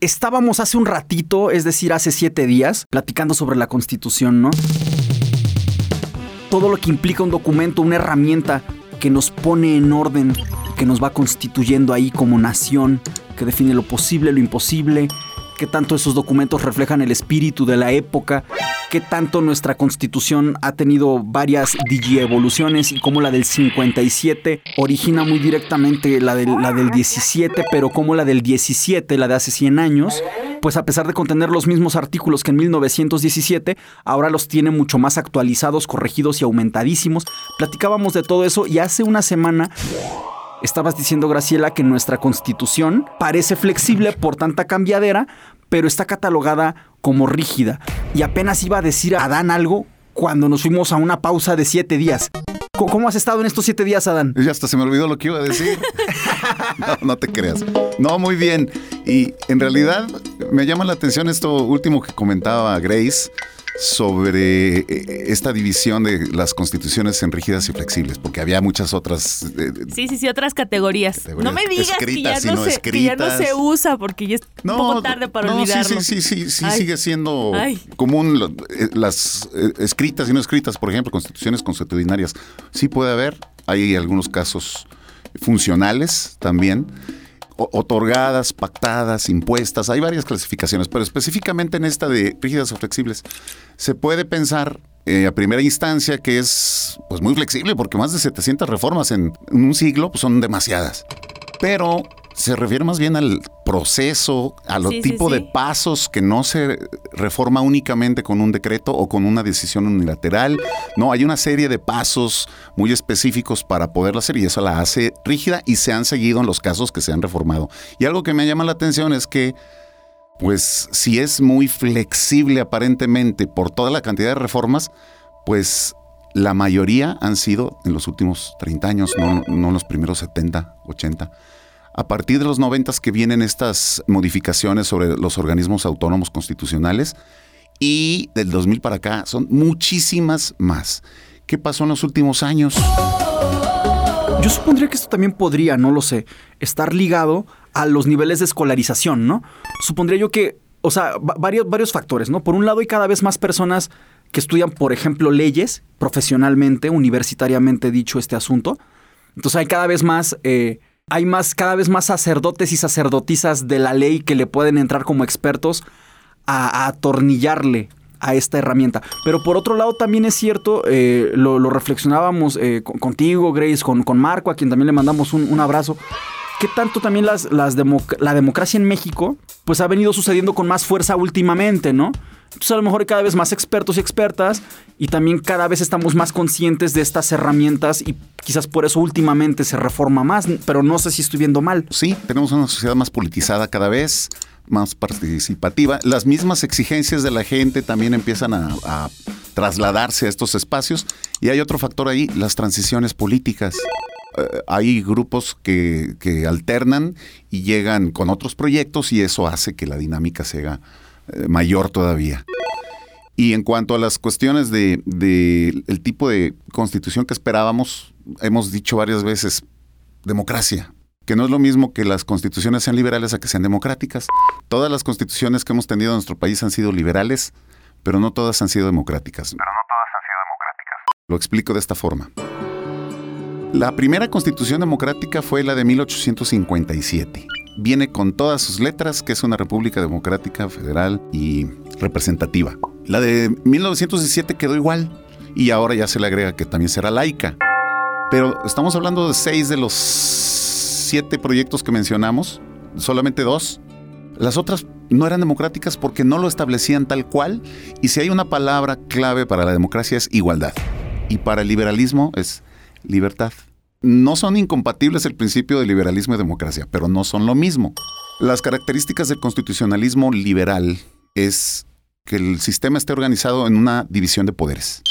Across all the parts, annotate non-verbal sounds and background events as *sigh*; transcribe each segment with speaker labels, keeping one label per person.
Speaker 1: Estábamos hace un ratito, es decir, hace siete días, platicando sobre la Constitución, ¿no? Todo lo que implica un documento, una herramienta que nos pone en orden, que nos va constituyendo ahí como nación, que define lo posible, lo imposible, qué tanto esos documentos reflejan el espíritu de la época, qué tanto nuestra constitución ha tenido varias digievoluciones y cómo la del 57 origina muy directamente la del, la del 17, pero como la del 17, la de hace 100 años, pues a pesar de contener los mismos artículos que en 1917, ahora los tiene mucho más actualizados, corregidos y aumentadísimos. Platicábamos de todo eso y hace una semana Estabas diciendo, Graciela, que nuestra constitución parece flexible por tanta cambiadera, pero está catalogada como rígida. Y apenas iba a decir a Adán algo cuando nos fuimos a una pausa de siete días. ¿Cómo has estado en estos siete días, Adán?
Speaker 2: Ya hasta se me olvidó lo que iba a decir. *laughs* no, no te creas. No, muy bien. Y en realidad me llama la atención esto último que comentaba Grace sobre eh, esta división de las constituciones en rígidas y flexibles, porque había muchas otras.
Speaker 3: Eh, sí, sí, sí, otras categorías. no me digas que ya no, se, que ya, no se, usa, porque ya es un poco tarde para no, olvidarlo.
Speaker 2: Sí, sí, sí, sí, sigue siendo común eh, las escritas y no escritas, por ejemplo, constituciones constitucionarias. Sí puede haber, hay algunos casos funcionales también otorgadas, pactadas, impuestas. Hay varias clasificaciones, pero específicamente en esta de rígidas o flexibles, se puede pensar eh, a primera instancia que es pues, muy flexible, porque más de 700 reformas en, un siglo pues, son demasiadas. Pero se refiere más bien al proceso, a lo tipo de pasos que no se reforma únicamente con un decreto o con una decisión unilateral. No, hay una serie de pasos muy específicos para poderlo hacer y eso la hace rígida y se han seguido en los casos que se han reformado. Y algo que me llama la atención es que pues si es muy flexible aparentemente por toda la cantidad de reformas, pues la mayoría han sido en los últimos 30 años, no, no en los primeros 70, 80 a partir de los 90 que vienen estas modificaciones sobre los organismos autónomos constitucionales y del 2000 para acá son muchísimas más. ¿Qué pasó en los últimos años?
Speaker 1: Yo supondría que esto también podría, no lo sé, estar ligado a los niveles de escolarización, ¿no? Supondría yo que, o sea, varios, varios factores, ¿no? Por un lado hay cada vez más personas que estudian, por ejemplo, leyes profesionalmente, universitariamente dicho este asunto. Entonces hay cada vez más eh, hay más, cada vez más sacerdotes y sacerdotisas de la ley que le pueden entrar como expertos a, atornillarle a esta herramienta. Pero por otro lado también es cierto, eh, lo, reflexionábamos eh, contigo, Grace, con, con, Marco, a quien también le mandamos un, abrazo, que tanto también las, la democracia en México pues ha venido sucediendo con más fuerza últimamente, ¿no? Entonces a lo mejor hay cada vez más expertos y expertas y también cada vez estamos más conscientes de estas herramientas y quizás por eso últimamente se reforma más, pero no sé si estoy viendo mal.
Speaker 2: Sí, tenemos una sociedad más politizada cada vez, más participativa. Las mismas exigencias de la gente también empiezan a, trasladarse a estos espacios y hay otro factor ahí, las transiciones políticas hay grupos que, que, alternan y llegan con otros proyectos y eso hace que la dinámica sea eh, mayor todavía. Y en cuanto a las cuestiones de, el tipo de constitución que esperábamos, hemos dicho varias veces, democracia, que no es lo mismo que las constituciones sean liberales a que sean democráticas. Todas las constituciones que hemos tenido en nuestro país han sido liberales, pero no todas han sido democráticas.
Speaker 4: Pero no todas han sido democráticas.
Speaker 2: Lo explico de esta forma. La primera constitución democrática fue la de 1857 viene con todas sus letras, que es una república democrática, federal y representativa. La de 1917 quedó igual y ahora ya se le agrega que también será laica. Pero estamos hablando de seis de los siete proyectos que mencionamos, solamente dos. Las otras no eran democráticas porque no lo establecían tal cual y si hay una palabra clave para la democracia es igualdad y para el liberalismo es libertad. No son incompatibles el principio de liberalismo y democracia, pero no son lo mismo. Las características del constitucionalismo liberal es que el sistema esté organizado en una división de poderes.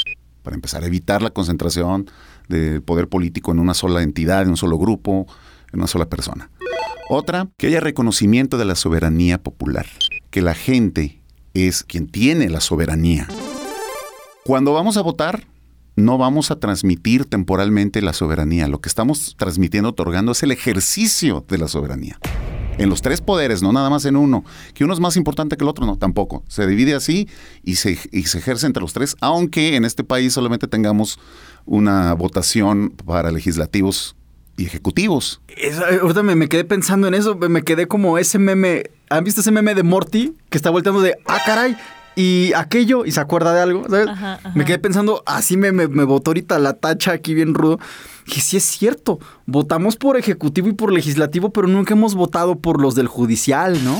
Speaker 2: Para empezar, evitar la concentración del poder político en una sola entidad, en un solo grupo, en una sola persona. Otra, que haya reconocimiento de la soberanía popular, que la gente es quien tiene la soberanía. Cuando vamos a votar, no vamos a transmitir temporalmente la soberanía. Lo que estamos transmitiendo, otorgando, es el ejercicio de la soberanía. en los tres poderes, no nada más en uno, que uno es más importante que el otro, no, tampoco. Se divide así y se, ejerce entre los tres, aunque en este país solamente tengamos una votación para legislativos y ejecutivos.
Speaker 1: ahorita me, me, quedé pensando en eso, me quedé como ese meme. ¿Han visto ese meme de Morty que está volteando de, ah, caray? Y aquello, y se acuerda de algo, ¿sabes? Me quedé pensando, así me, me, me botó ahorita la tacha aquí bien rudo. Y sí es cierto, votamos por ejecutivo y por legislativo, pero nunca hemos votado por los del judicial, ¿no?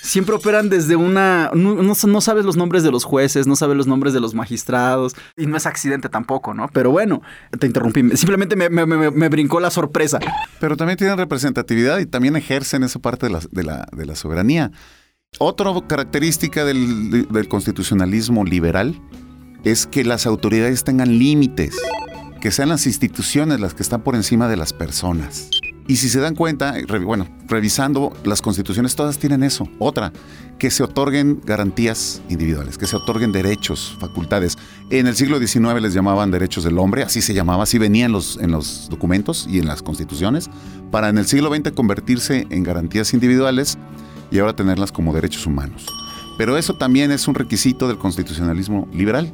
Speaker 1: siempre operan desde una... No, sabes los nombres de los jueces, no sabes los nombres de los magistrados, y no es accidente tampoco, ¿no? Pero bueno, te interrumpí, simplemente me, brincó la sorpresa.
Speaker 2: Pero también tienen representatividad y también ejercen esa parte de la, de la, soberanía. Otra característica del, constitucionalismo liberal es que las autoridades tengan límites, que sean las instituciones las que están por encima de las personas. Y si se dan cuenta, bueno, revisando las constituciones, todas tienen eso. Otra, que se otorguen garantías individuales, que se otorguen derechos, facultades. En el siglo XIX les llamaban derechos del hombre, así se llamaba, así venían los, en los documentos y en las constituciones, para en el siglo XX convertirse en garantías individuales y ahora tenerlas como derechos humanos. Pero eso también es un requisito del constitucionalismo liberal,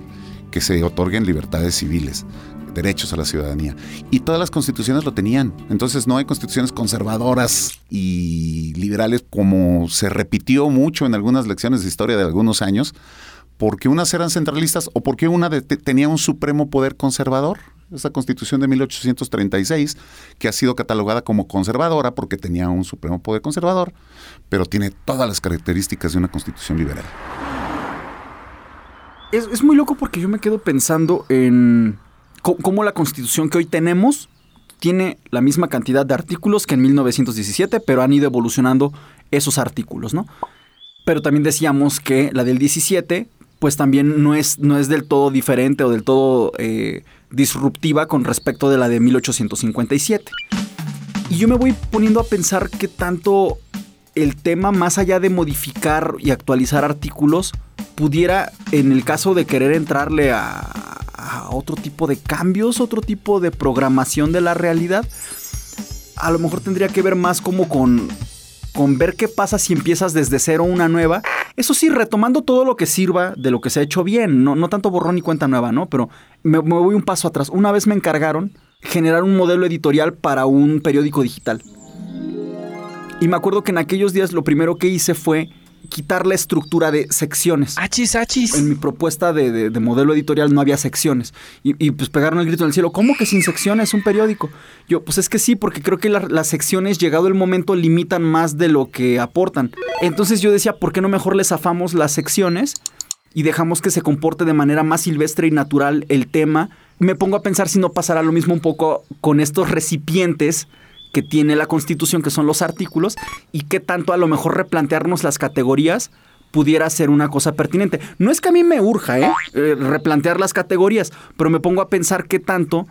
Speaker 2: que se otorguen libertades civiles derechos a la ciudadanía. Y todas las constituciones lo tenían. Entonces no hay constituciones conservadoras y liberales como se repitió mucho en algunas lecciones de historia de algunos años, porque unas eran centralistas o porque una tenía un supremo poder conservador. Esa constitución de 1836, que ha sido catalogada como conservadora porque tenía un supremo poder conservador, pero tiene todas las características de una constitución liberal.
Speaker 1: Es, es, muy loco porque yo me quedo pensando en cómo la constitución que hoy tenemos tiene la misma cantidad de artículos que en 1917, pero han ido evolucionando esos artículos, ¿no? Pero también decíamos que la del 17, pues también no es, no es del todo diferente o del todo eh, disruptiva con respecto de la de 1857. Y yo me voy poniendo a pensar que tanto el tema, más allá de modificar y actualizar artículos, pudiera, en el caso de querer entrarle a, otro tipo de cambios, otro tipo de programación de la realidad, a lo mejor tendría que ver más como con, con ver qué pasa si empiezas desde cero una nueva. Eso sí, retomando todo lo que sirva de lo que se ha hecho bien, no, no tanto borrón y cuenta nueva, ¿no? Pero me, me voy un paso atrás. Una vez me encargaron generar un modelo editorial para un periódico digital. Y me acuerdo que en aquellos días lo primero que hice fue quitar la estructura de secciones.
Speaker 5: Achis, achis.
Speaker 1: En mi propuesta de, modelo editorial no había secciones. Y, pues pegaron el grito en el cielo. ¿Cómo que sin secciones un periódico? Yo, pues es que sí, porque creo que las secciones, llegado el momento, limitan más de lo que aportan. Entonces yo decía, ¿por qué no mejor les afamos las secciones y dejamos que se comporte de manera más silvestre y natural el tema? Me pongo a pensar si no pasará lo mismo un poco con estos recipientes que tiene la Constitución, que son los artículos, y qué tanto a lo mejor replantearnos las categorías pudiera ser una cosa pertinente. No es que a mí me urja, ¿eh? ¿eh? replantear las categorías, pero me pongo a pensar qué tanto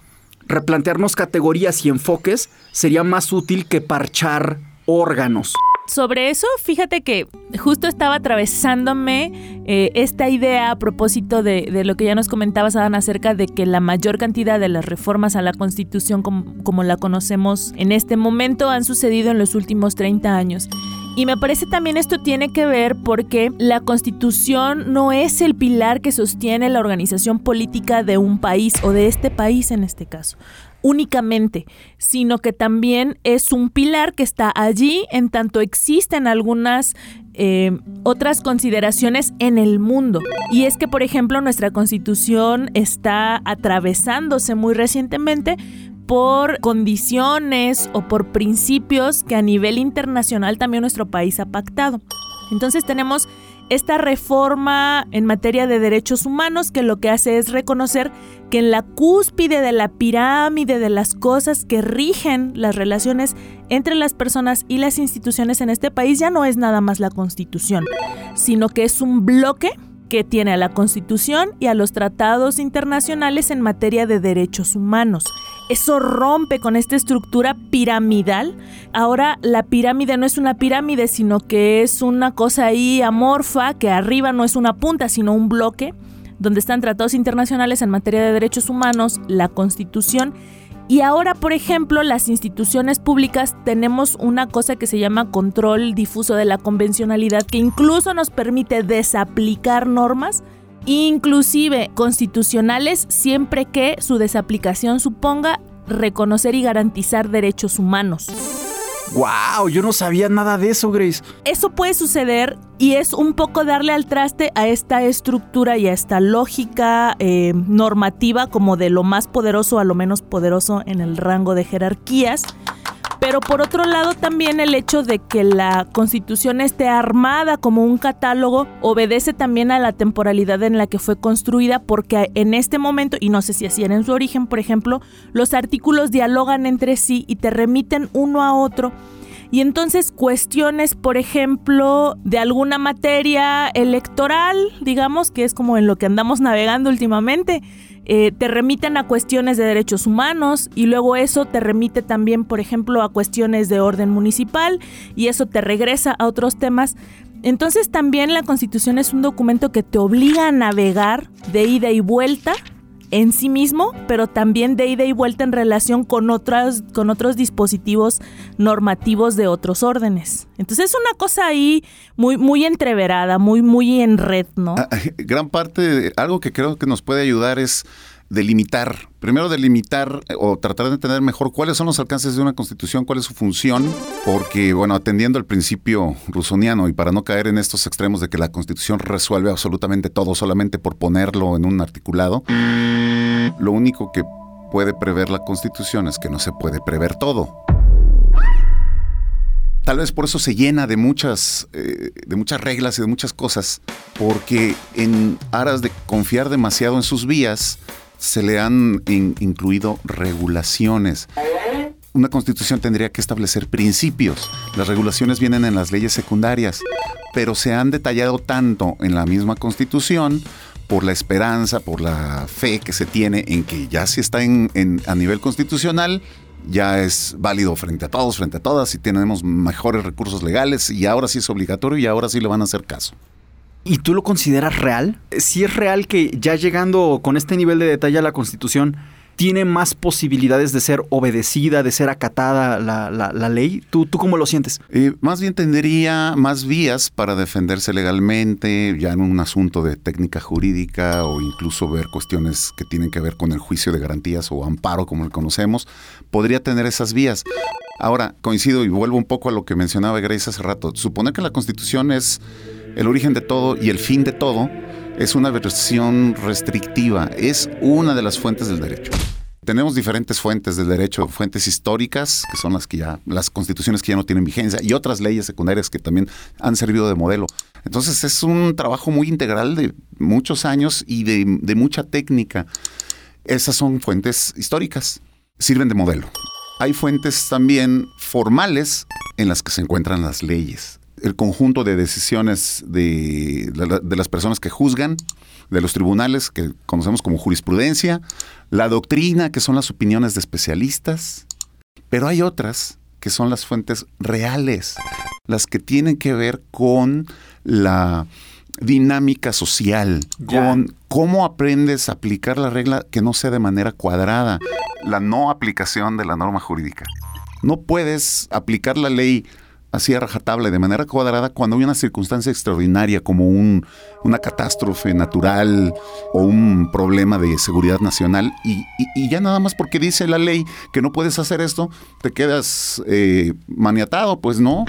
Speaker 1: replantearnos categorías y enfoques sería más útil que parchar órganos
Speaker 3: sobre eso, fíjate que justo estaba atravesándome eh, esta idea a propósito de, lo que ya nos comentabas, Adán, acerca de que la mayor cantidad de las reformas a la Constitución como, la conocemos en este momento han sucedido en los últimos 30 años. Y me parece también esto tiene que ver porque la constitución no es el pilar que sostiene la organización política de un país o de este país en este caso únicamente, sino que también es un pilar que está allí en tanto existen algunas eh, otras consideraciones en el mundo. Y es que, por ejemplo, nuestra constitución está atravesándose muy recientemente por condiciones o por principios que a nivel internacional también nuestro país ha pactado. Entonces tenemos esta reforma en materia de derechos humanos que lo que hace es reconocer que en la cúspide de la pirámide de las cosas que rigen las relaciones entre las personas y las instituciones en este país ya no es nada más la constitución, sino que es un bloque que tiene a la Constitución y a los tratados internacionales en materia de derechos humanos. Eso rompe con esta estructura piramidal. Ahora la pirámide no es una pirámide, sino que es una cosa ahí amorfa, que arriba no es una punta, sino un bloque, donde están tratados internacionales en materia de derechos humanos, la Constitución Y ahora, por ejemplo, las instituciones públicas tenemos una cosa que se llama control difuso de la convencionalidad, que incluso nos permite desaplicar normas, inclusive constitucionales, siempre que su desaplicación suponga reconocer y garantizar derechos humanos.
Speaker 1: ¡Wow! Yo no sabía nada de eso, Grace.
Speaker 3: Eso puede suceder y es un poco darle al traste a esta estructura y a esta lógica eh, normativa como de lo más poderoso a lo menos poderoso en el rango de jerarquías. Pero por otro lado también el hecho de que la constitución esté armada como un catálogo obedece también a la temporalidad en la que fue construida porque en este momento, y no sé si así era en su origen, por ejemplo, los artículos dialogan entre sí y te remiten uno a otro. Y entonces cuestiones, por ejemplo, de alguna materia electoral, digamos, que es como en lo que andamos navegando últimamente, eh, te remiten a cuestiones de derechos humanos y luego eso te remite también, por ejemplo, a cuestiones de orden municipal y eso te regresa a otros temas. Entonces también la Constitución es un documento que te obliga a navegar de ida y vuelta en sí mismo, pero también de ida y vuelta en relación con, otras, con otros dispositivos normativos de otros órdenes. Entonces es una cosa ahí muy, muy entreverada, muy, muy en red, ¿no?
Speaker 2: Ah, *laughs* gran parte, algo que creo que nos puede ayudar es delimitar, primero delimitar eh, o tratar de entender mejor cuáles son los alcances de una constitución, cuál es su función, porque, bueno, atendiendo al principio rusoniano y para no caer en estos extremos de que la constitución resuelve absolutamente todo solamente por ponerlo en un articulado, lo único que puede prever la constitución es que no se puede prever todo. Tal vez por eso se llena de muchas, eh, de muchas reglas y de muchas cosas, porque en aras de confiar demasiado en sus vías, se le han incluido regulaciones. Una constitución tendría que establecer principios. Las regulaciones vienen en las leyes secundarias, pero se han detallado tanto en la misma constitución por la esperanza, por la fe que se tiene en que ya si está en, a nivel constitucional, ya es válido frente a todos, frente a todas, y tenemos mejores recursos legales, y ahora sí es obligatorio y ahora sí le van a hacer caso.
Speaker 1: ¿Y tú lo consideras real? Si es real que ya llegando con este nivel de detalle a la Constitución, tiene más posibilidades de ser obedecida, de ser acatada la, ley. ¿Tú, ¿Tú cómo lo sientes?
Speaker 2: Eh, más bien tendría más vías para defenderse legalmente, ya en un asunto de técnica jurídica o incluso ver cuestiones que tienen que ver con el juicio de garantías o amparo como lo conocemos. Podría tener esas vías. Ahora, coincido y vuelvo un poco a lo que mencionaba Grace hace rato. Suponer que la Constitución es el origen de todo y el fin de todo es una versión restrictiva, es una de las fuentes del derecho. Tenemos diferentes fuentes del derecho, fuentes históricas, que son las que ya, las constituciones que ya no tienen vigencia, y otras leyes secundarias que también han servido de modelo. Entonces es un trabajo muy integral de muchos años y de, de mucha técnica. Esas son fuentes históricas, sirven de modelo. Hay fuentes también formales en las que se encuentran las leyes el conjunto de decisiones de, las personas que juzgan, de los tribunales que conocemos como jurisprudencia, la doctrina, que son las opiniones de especialistas, pero hay otras que son las fuentes reales, las que tienen que ver con la dinámica social, con cómo aprendes a aplicar la regla que no sea de manera cuadrada, la no aplicación de la norma jurídica. No puedes aplicar la ley así a de manera cuadrada cuando hay una circunstancia extraordinaria como un, una catástrofe natural o un problema de seguridad nacional y, ya nada más porque dice la ley que no puedes hacer esto, te quedas eh, maniatado, pues no.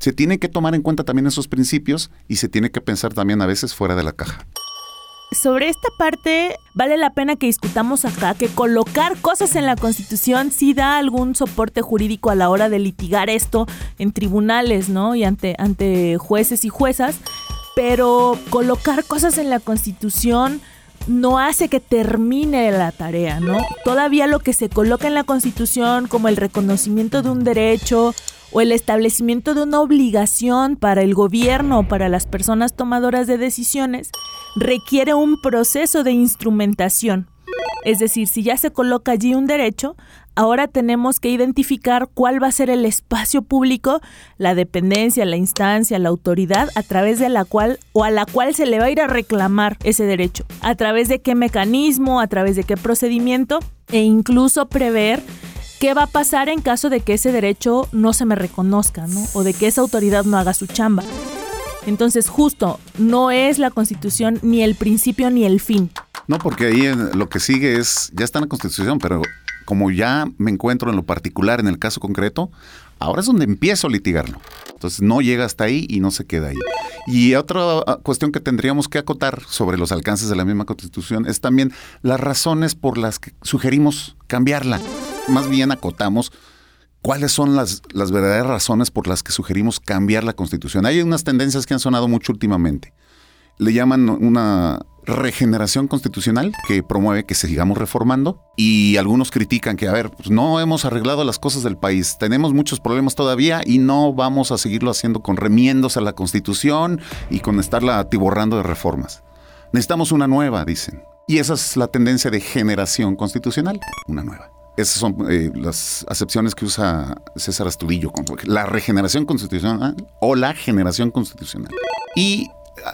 Speaker 2: Se tiene que tomar en cuenta también esos principios y se tiene que pensar también a veces fuera de la caja
Speaker 3: sobre esta parte vale la pena que discutamos acá que colocar cosas en la Constitución sí da algún soporte jurídico a la hora de litigar esto en tribunales, ¿no? Y ante, ante jueces y juezas, pero colocar cosas en la Constitución no hace que termine la tarea, ¿no? Todavía lo que se coloca en la Constitución como el reconocimiento de un derecho o el establecimiento de una obligación para el gobierno o para las personas tomadoras de decisiones requiere un proceso de instrumentación. Es decir, si ya se coloca allí un derecho, ahora tenemos que identificar cuál va a ser el espacio público, la dependencia, la instancia, la autoridad a través de la cual o a la cual se le va a ir a reclamar ese derecho. A través de qué mecanismo, a través de qué procedimiento e incluso prever qué va a pasar en caso de que ese derecho no se me reconozca, ¿no? O de que esa autoridad no haga su chamba. Entonces, justo, no es la Constitución ni el principio ni el fin.
Speaker 2: No, porque ahí lo que sigue es, ya está en la Constitución, pero como ya me encuentro en lo particular, en el caso concreto, ahora es donde empiezo a litigarlo. Entonces no llega hasta ahí y no se queda ahí. Y otra ah, cuestión que tendríamos que acotar sobre los alcances de la misma Constitución es también las razones por las que sugerimos cambiarla. Más bien acotamos cuáles son las, verdaderas razones por las que sugerimos cambiar la Constitución. Hay unas tendencias que han sonado mucho últimamente. Le llaman una regeneración constitucional que promueve que sigamos reformando y algunos critican que, a ver, pues no hemos arreglado las cosas del país, tenemos muchos problemas todavía y no vamos a seguirlo haciendo con remiendos a la constitución y con estarla atiborrando de reformas. Necesitamos una nueva, dicen. Y esa es la tendencia de generación constitucional, una nueva. Esas son eh, las acepciones que usa César Astudillo, la regeneración constitucional o la generación constitucional. Y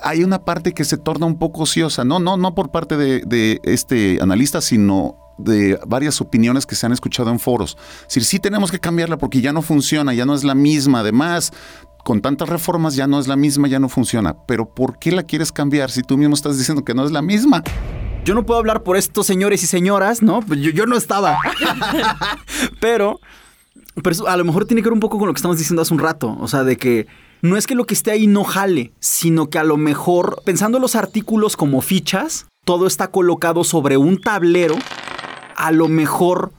Speaker 2: hay una parte que se torna un poco ociosa, no, no, no por parte de, este analista, sino de varias opiniones que se han escuchado en foros. Es sí tenemos que cambiarla porque ya no funciona, ya no es la misma. Además, con tantas reformas ya no es la misma, ya no funciona. Pero ¿por qué la quieres cambiar si tú mismo estás diciendo que no es la misma?
Speaker 1: Yo no puedo hablar por estos señores y señoras, ¿no? Pues yo, yo no estaba. *laughs* pero, pero a lo mejor tiene que ver un poco con lo que estamos diciendo hace un rato. O sea, de que no es que lo que esté ahí no jale, sino que a lo mejor, pensando los artículos como fichas, todo está colocado sobre un tablero, a lo mejor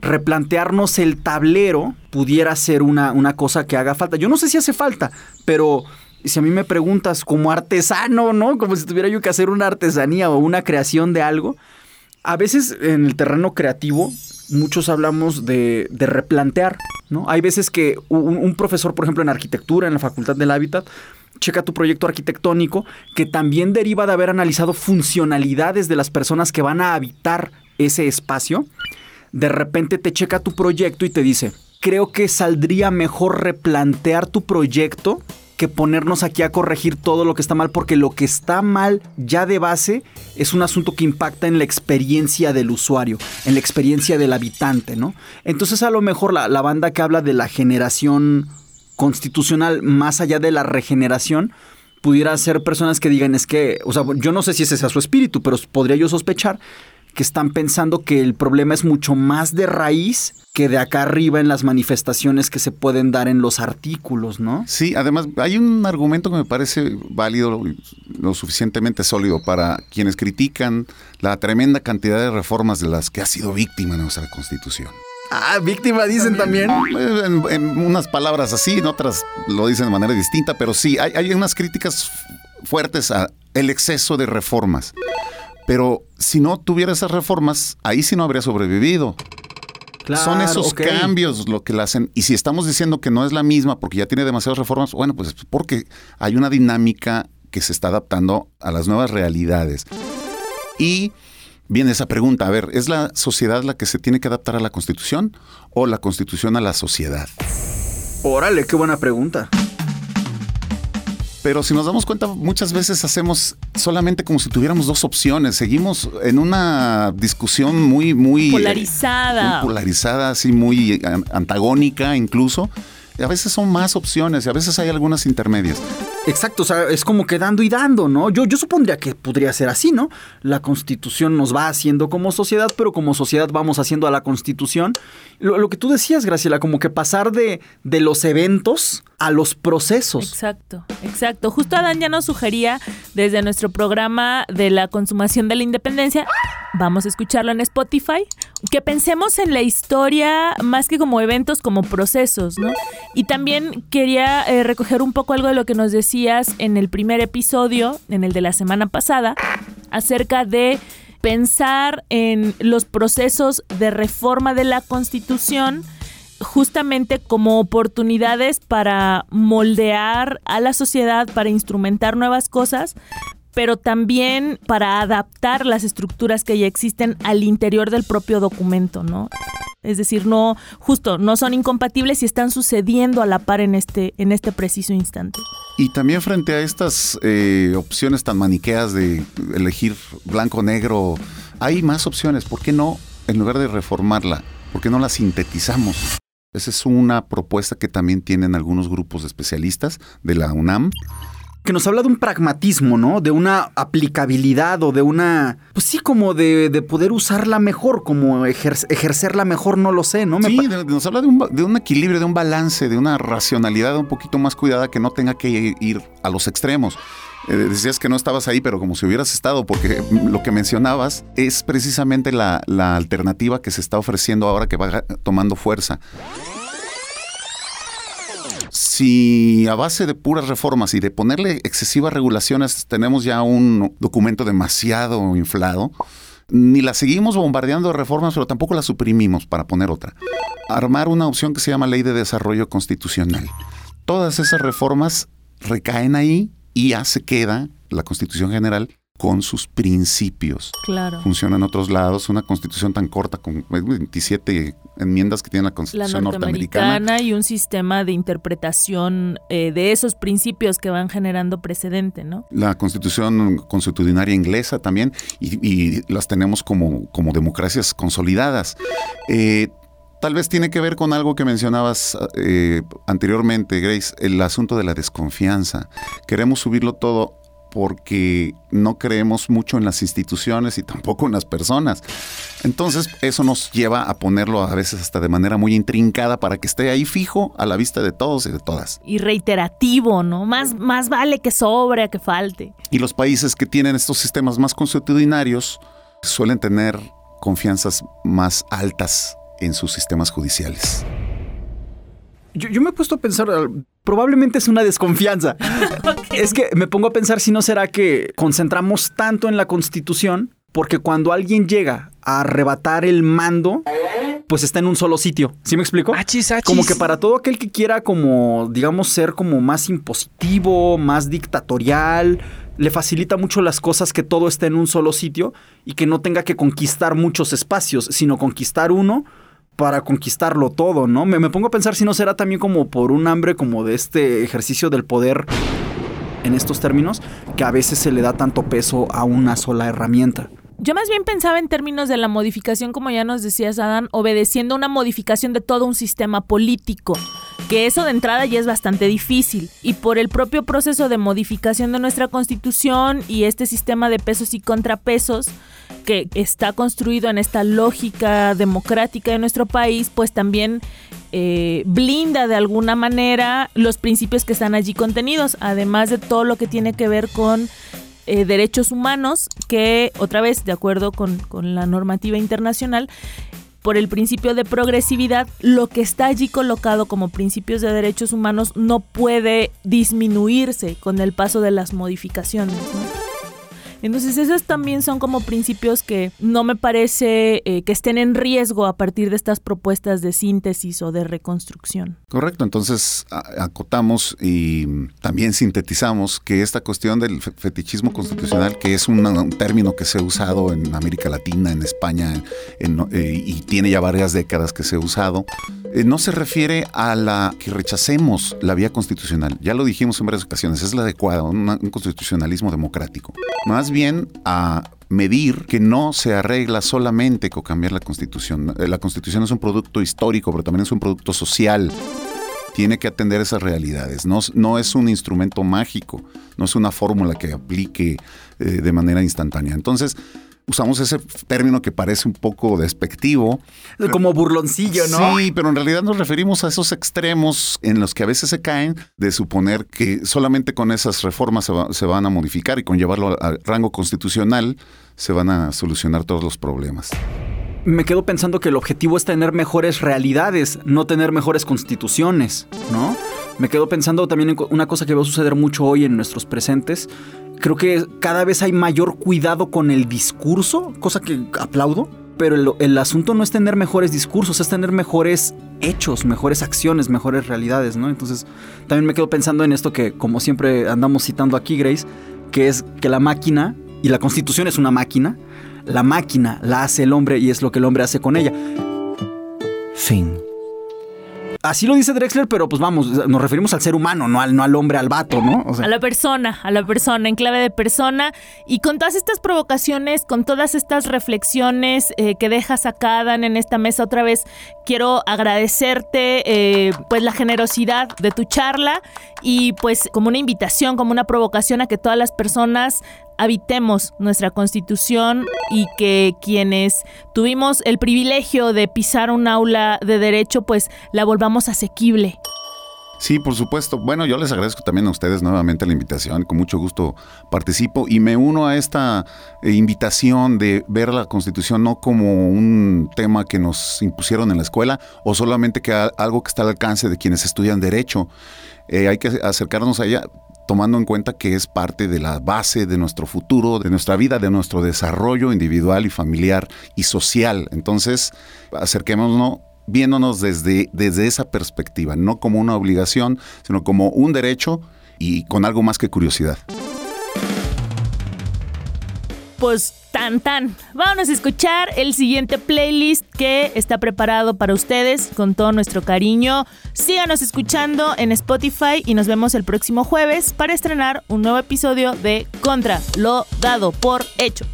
Speaker 1: replantearnos el tablero pudiera ser una, una cosa que haga falta. Yo no sé si hace falta, pero si a mí me preguntas como artesano, ¿no? Como si tuviera yo que hacer una artesanía o una creación de algo, a veces en el terreno creativo muchos hablamos de, replantear, ¿no? Hay veces que un, profesor, por ejemplo, en arquitectura, en la Facultad del Hábitat, checa tu proyecto arquitectónico que también deriva de haber analizado funcionalidades de las personas que van a habitar ese espacio. De repente te checa tu proyecto y te dice, creo que saldría mejor replantear tu proyecto que ponernos aquí a corregir todo lo que está mal, porque lo que está mal ya de base es un asunto que impacta en la experiencia del usuario, en la experiencia del habitante, ¿no? Entonces a lo mejor la, la banda que habla de la generación constitucional más allá de la regeneración, pudiera ser personas que digan es que, o sea, yo no sé si ese sea su espíritu, pero podría yo sospechar que están pensando que el problema es mucho más de raíz que de acá arriba en las manifestaciones que se pueden dar en los artículos, ¿no?
Speaker 2: Sí, además hay un argumento que me parece válido, lo suficientemente sólido para quienes critican la tremenda cantidad de reformas de las que ha sido víctima nuestra Constitución.
Speaker 1: Ah, víctima dicen también.
Speaker 2: En, unas palabras así, en otras lo dicen de manera distinta, pero sí, hay, hay unas críticas fuertes a el exceso de reformas. Pero si no tuviera esas reformas, ahí sí no habría sobrevivido. Son esos cambios lo que la hacen. Y si estamos diciendo que no es la misma porque ya tiene demasiadas reformas, bueno, pues porque hay una dinámica que se está adaptando a las nuevas realidades. Y viene esa pregunta, a ver, ¿es la sociedad la que se tiene que adaptar a la constitución o la constitución a la sociedad?
Speaker 1: Órale, qué buena pregunta.
Speaker 2: Pero si nos damos cuenta, muchas veces hacemos solamente como si tuviéramos dos opciones. Seguimos en una discusión muy, muy...
Speaker 3: Polarizada.
Speaker 2: muy polarizada, así muy antagónica incluso. A veces son más opciones y a veces hay algunas intermedias.
Speaker 1: Exacto, o sea, es como que dando y dando, ¿no? Yo, yo supondría que podría ser así, ¿no? La constitución nos va haciendo como sociedad, pero como sociedad vamos haciendo a la constitución. Lo, que tú decías, Graciela, como que pasar de, de los eventos a los procesos.
Speaker 3: Exacto, exacto. Justo Adán ya nos sugería desde nuestro programa de la consumación de la independencia, vamos a escucharlo en Spotify, que pensemos en la historia más que como eventos, como procesos, ¿no? Y también quería eh, recoger un poco algo de lo que nos decías en el primer episodio, en el de la semana pasada, acerca de pensar en los procesos de reforma de la Constitución justamente como oportunidades para moldear a la sociedad, para instrumentar nuevas cosas, pero también para adaptar las estructuras que ya existen al interior del propio documento, ¿no? Es decir, no, justo, no son incompatibles y están sucediendo a la par en este, en este preciso instante.
Speaker 2: Y también frente a estas eh, opciones tan maniqueas de elegir blanco-negro, hay más opciones. ¿Por qué no en lugar de reformarla, ¿por qué no la sintetizamos? Esa es una propuesta que también tienen algunos grupos de especialistas de la UNAM
Speaker 1: que nos habla de un pragmatismo, ¿no? De una aplicabilidad o de una, pues sí, como de, poder usarla mejor, como ejercerla mejor, no lo sé, ¿no?
Speaker 2: sí, nos habla de un, de un, equilibrio, de un balance, de una racionalidad un poquito más cuidada que no tenga que ir a los extremos. Eh, decías que no estabas ahí, pero como si hubieras estado, porque lo que mencionabas es precisamente la, la alternativa que se está ofreciendo ahora que va tomando fuerza si a base de puras reformas y de ponerle excesivas regulaciones tenemos ya un documento demasiado inflado, ni la seguimos bombardeando de reformas, pero tampoco la suprimimos para poner otra. Armar una opción que se llama Ley de Desarrollo Constitucional. Todas esas reformas recaen ahí y ya se queda la Constitución General con sus principios.
Speaker 3: Claro.
Speaker 2: Funciona en otros lados. Una constitución tan corta, con 27 enmiendas que tiene la constitución
Speaker 3: la
Speaker 2: norteamericana.
Speaker 3: Y un sistema de interpretación eh, de esos principios que van generando precedente, ¿no?
Speaker 2: La constitución constitucionaria inglesa también, y, las tenemos como, como democracias consolidadas. Eh, tal vez tiene que ver con algo que mencionabas eh, anteriormente, Grace, el asunto de la desconfianza. Queremos subirlo todo porque no creemos mucho en las instituciones y tampoco en las personas. Entonces eso nos lleva a ponerlo a veces hasta de manera muy intrincada para que esté ahí fijo a la vista de todos y de todas.
Speaker 3: Y reiterativo, ¿no? Más, más vale que sobre a que falte.
Speaker 2: Y los países que tienen estos sistemas más constitucionarios suelen tener confianzas más altas en sus sistemas judiciales.
Speaker 1: Yo, me he puesto a pensar, probablemente es una desconfianza. *laughs* Es que me pongo a pensar si no será que concentramos tanto en la constitución porque cuando alguien llega a arrebatar el mando, pues está en un solo sitio. ¿Sí me explico? Como que para todo aquel que quiera como, digamos, ser como más impositivo, más dictatorial, le facilita mucho las cosas que todo esté en un solo sitio y que no tenga que conquistar muchos espacios, sino conquistar uno para conquistarlo todo, ¿no? Me, pongo a pensar si no será también como por un hambre como de este ejercicio del poder en estos términos, que a veces se le da tanto peso a una sola herramienta.
Speaker 3: Yo más bien pensaba en términos de la modificación, como ya nos decías, Adán, obedeciendo una modificación de todo un sistema político, que eso de entrada ya es bastante difícil. Y por el propio proceso de modificación de nuestra constitución y este sistema de pesos y contrapesos, que está construido en esta lógica democrática de nuestro país, pues también eh, blinda de alguna manera los principios que están allí contenidos, además de todo lo que tiene que ver con eh, derechos humanos, que otra vez, de acuerdo con, con la normativa internacional, por el principio de progresividad, lo que está allí colocado como principios de derechos humanos no puede disminuirse con el paso de las modificaciones. Entonces esos también son como principios que no me parece eh, que estén en riesgo a partir de estas propuestas de síntesis o de reconstrucción.
Speaker 2: Correcto, entonces acotamos y también sintetizamos que esta cuestión del fetichismo constitucional, que es un, término que se ha usado en América Latina, en España, eh, y tiene ya varias décadas que se ha usado, eh, no se refiere a la que rechacemos la vía constitucional. Ya lo dijimos en varias ocasiones, es la adecuada, un constitucionalismo democrático. Más bien a medir que no se arregla solamente con cambiar la constitución. La constitución es un producto histórico, pero también es un producto social. Tiene que atender esas realidades. No, no es un instrumento mágico, no es una fórmula que aplique eh, de manera instantánea. Entonces, usamos ese término que parece un poco despectivo.
Speaker 1: Como burloncillo, ¿no?
Speaker 2: Sí, pero en realidad nos referimos a esos extremos en los que a veces se caen de suponer que solamente con esas reformas se, van a modificar y con llevarlo al rango constitucional se van a solucionar todos los problemas.
Speaker 1: Me quedo pensando que el objetivo es tener mejores realidades, no tener mejores constituciones, ¿no? Me quedo pensando también en una cosa que va a suceder mucho hoy en nuestros presentes, Creo que cada vez hay mayor cuidado con el discurso, cosa que aplaudo. Pero el, asunto no es tener mejores discursos, es tener mejores hechos, mejores acciones, mejores realidades, ¿no? Entonces, también me quedo pensando en esto que, como siempre andamos citando aquí, Grace, que es que la máquina, y la constitución es una máquina, la máquina la hace el hombre y es lo que el hombre hace con ella.
Speaker 5: Fin.
Speaker 1: Así lo dice Drexler, pero pues vamos, nos referimos al ser humano, no al, no al hombre, al vato, ¿no?
Speaker 3: a la persona, a la persona, en clave de persona. Y con todas estas provocaciones, con todas estas reflexiones eh, que dejas acá, Dan, en esta mesa otra vez, quiero agradecerte eh, pues la generosidad de tu charla y pues como una invitación, como una provocación a que todas las personas habitemos nuestra constitución y que quienes tuvimos el privilegio de pisar un aula de derecho, pues la volvamos asequible.
Speaker 2: Sí, por supuesto. Bueno, yo les agradezco también a ustedes nuevamente la invitación. Con mucho gusto participo y me uno a esta eh, invitación de ver la Constitución no como un tema que nos impusieron en la escuela o solamente que algo que está al alcance de quienes estudian derecho. Eh, hay que acercarnos a ella tomando en cuenta que es parte de la base de nuestro futuro, de nuestra vida, de nuestro desarrollo individual y familiar y social. Entonces, acerquémonos viéndonos desde, desde esa perspectiva, no como una obligación, sino como un derecho y con algo más que curiosidad.
Speaker 3: Pues tan tan. Vamos a escuchar el siguiente playlist que está preparado para ustedes con todo nuestro cariño. Síganos escuchando en Spotify y nos vemos el próximo jueves para estrenar un nuevo episodio de Contra lo dado por hecho.